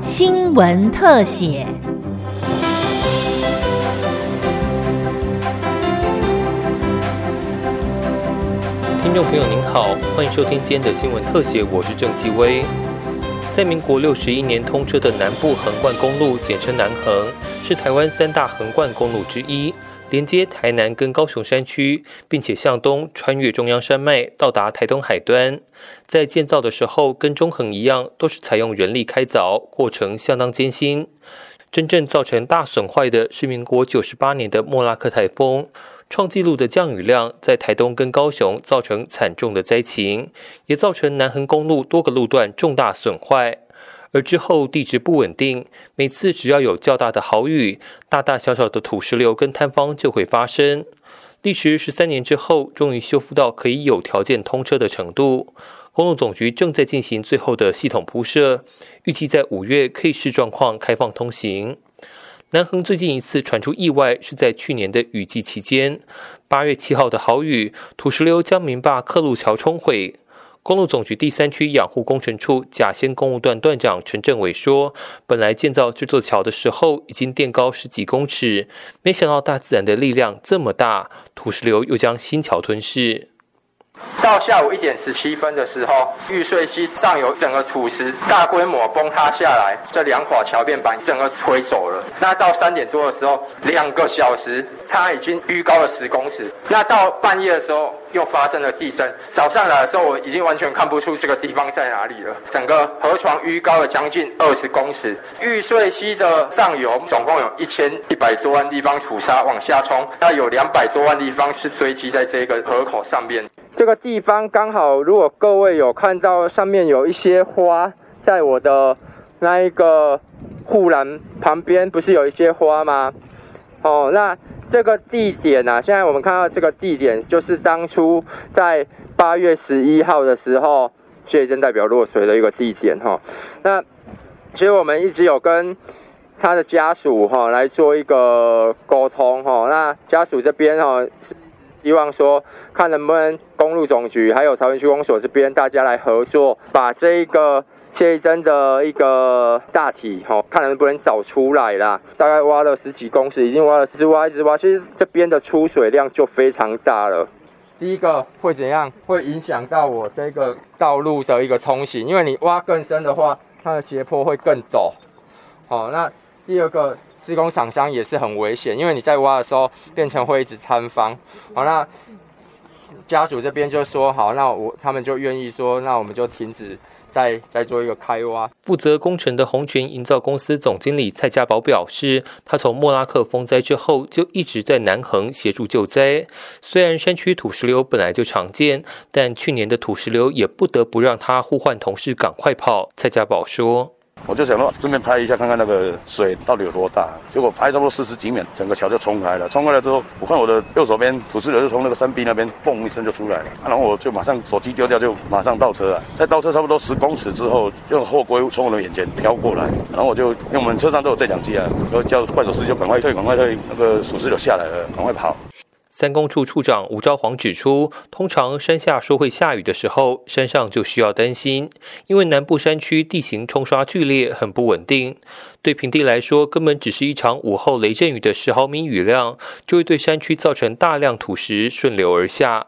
新闻特写。听众朋友您好，欢迎收听今天的新闻特写，我是郑继威。在民国六十一年通车的南部横贯公路，简称南横，是台湾三大横贯公路之一，连接台南跟高雄山区，并且向东穿越中央山脉，到达台东海端。在建造的时候，跟中横一样，都是采用人力开凿，过程相当艰辛。真正造成大损坏的是民国九十八年的莫拉克台风。创纪录的降雨量，在台东跟高雄造成惨重的灾情，也造成南横公路多个路段重大损坏。而之后地质不稳定，每次只要有较大的豪雨，大大小小的土石流跟坍方就会发生。历时十三年之后，终于修复到可以有条件通车的程度。公路总局正在进行最后的系统铺设，预计在五月可以视状况开放通行。南横最近一次传出意外是在去年的雨季期间，八月七号的豪雨，土石流将民坝克路桥冲毁。公路总局第三区养护工程处甲仙公路段段长陈政伟说：“本来建造这座桥的时候已经垫高十几公尺，没想到大自然的力量这么大，土石流又将新桥吞噬。”到下午一点十七分的时候，玉碎溪上游整个土石大规模崩塌下来，这两垮桥面板整个推走了。那到三点多的时候，两个小时它已经淤高了十公尺。那到半夜的时候又发生了地震。早上来的时候，我已经完全看不出这个地方在哪里了。整个河床淤高了将近二十公尺。玉碎溪的上游总共有一千一百多万立方土沙往下冲，那有两百多万立方是堆积在这个河口上面。这个地方刚好，如果各位有看到上面有一些花，在我的那一个护栏旁边，不是有一些花吗？哦，那这个地点呢？现在我们看到这个地点，就是当初在八月十一号的时候，血真代表落水的一个地点哈。那其实我们一直有跟他的家属哈来做一个沟通哈。那家属这边哈。希望说，看能不能公路总局还有桃园区公所这边，大家来合作，把这一个谢珍的一个大体，哈，看能不能找出来啦。大概挖了十几公尺，已经挖了十挖一直挖，其实这边的出水量就非常大了。第一个会怎样？会影响到我这个道路的一个通行，因为你挖更深的话，它的斜坡会更陡。好，那第二个。施工厂商也是很危险，因为你在挖的时候变成会一直坍方。好，那家属这边就说好，那我他们就愿意说，那我们就停止再再做一个开挖。负责工程的红泉营造公司总经理蔡家宝表示，他从莫拉克风灾之后就一直在南横协助救灾。虽然山区土石流本来就常见，但去年的土石流也不得不让他呼唤同事赶快跑。蔡家宝说。我就想说，顺便拍一下，看看那个水到底有多大。结果拍差不多四十几米，整个桥就冲开了。冲开了之后，我看我的右手边土石流就从那个山壁那边嘣一声就出来了。然后我就马上手机丢掉，就马上倒车啊。在倒车差不多十公尺之后，就货柜从我的眼前飘过来。然后我就因为我们车上都有对讲机啊，然后叫怪手司机就赶快退，赶快退，那个土石流下来了，赶快跑。三公处处长吴昭煌指出，通常山下说会下雨的时候，山上就需要担心，因为南部山区地形冲刷剧烈，很不稳定。对平地来说，根本只是一场午后雷阵雨的十毫米雨量，就会对山区造成大量土石顺流而下。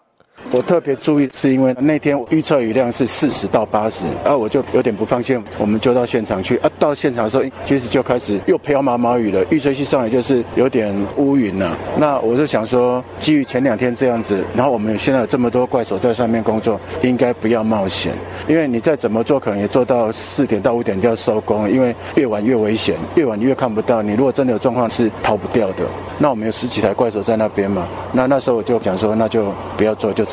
我特别注意，是因为那天预测雨量是四十到八十，啊，我就有点不放心，我们就到现场去。啊，到现场的时候，其实就开始又飘毛毛雨了，预测器上来就是有点乌云了。那我就想说，基于前两天这样子，然后我们现在有这么多怪手在上面工作，应该不要冒险，因为你再怎么做，可能也做到四点到五点就要收工，因为越晚越危险，越晚越看不到。你如果真的有状况，是逃不掉的。那我们有十几台怪手在那边嘛？那那时候我就讲说，那就不要做，就。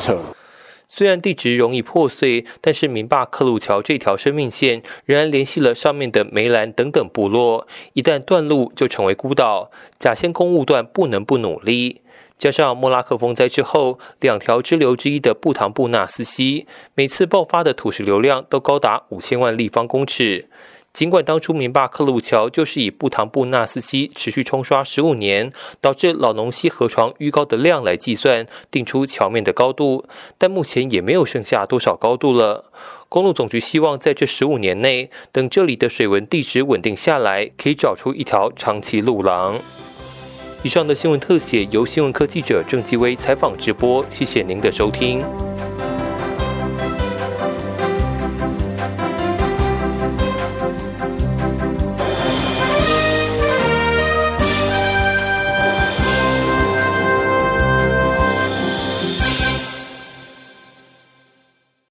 虽然地质容易破碎，但是明坝克鲁桥这条生命线仍然联系了上面的梅兰等等部落。一旦断路，就成为孤岛。甲仙公务段不能不努力。加上莫拉克风灾之后，两条支流之一的布唐布纳斯溪，每次爆发的土石流量都高达五千万立方公尺。尽管当初明坝克鲁桥就是以布唐布纳斯溪持续冲刷十五年，导致老农溪河床淤高的量来计算，定出桥面的高度，但目前也没有剩下多少高度了。公路总局希望在这十五年内，等这里的水文地质稳定下来，可以找出一条长期路廊。以上的新闻特写由新闻科记者郑继威采访直播，谢谢您的收听。